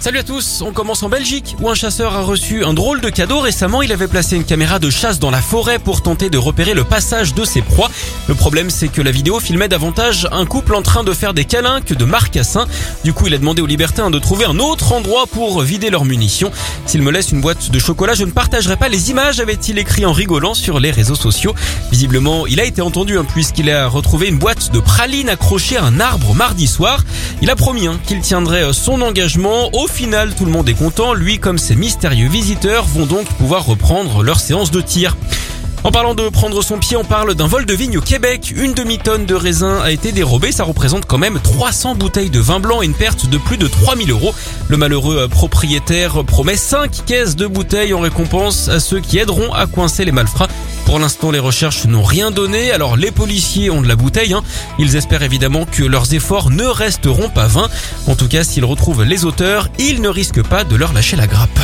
Salut à tous, on commence en Belgique où un chasseur a reçu un drôle de cadeau récemment. Il avait placé une caméra de chasse dans la forêt pour tenter de repérer le passage de ses proies. Le problème c'est que la vidéo filmait davantage un couple en train de faire des câlins que de marcassins. Du coup il a demandé aux libertins de trouver un autre endroit pour vider leurs munitions. S'il me laisse une boîte de chocolat je ne partagerai pas les images avait-il écrit en rigolant sur les réseaux sociaux. Visiblement il a été entendu hein, puisqu'il a retrouvé une boîte de pralines accrochée à un arbre mardi soir. Il a promis hein, qu'il tiendrait son engagement. Final, tout le monde est content. Lui comme ses mystérieux visiteurs vont donc pouvoir reprendre leur séance de tir. En parlant de prendre son pied, on parle d'un vol de vigne au Québec. Une demi-tonne de raisin a été dérobée. Ça représente quand même 300 bouteilles de vin blanc et une perte de plus de 3000 euros. Le malheureux propriétaire promet 5 caisses de bouteilles en récompense à ceux qui aideront à coincer les malfrats. Pour l'instant, les recherches n'ont rien donné. Alors les policiers ont de la bouteille. Hein. Ils espèrent évidemment que leurs efforts ne resteront pas vains. En tout cas, s'ils retrouvent les auteurs, ils ne risquent pas de leur lâcher la grappe.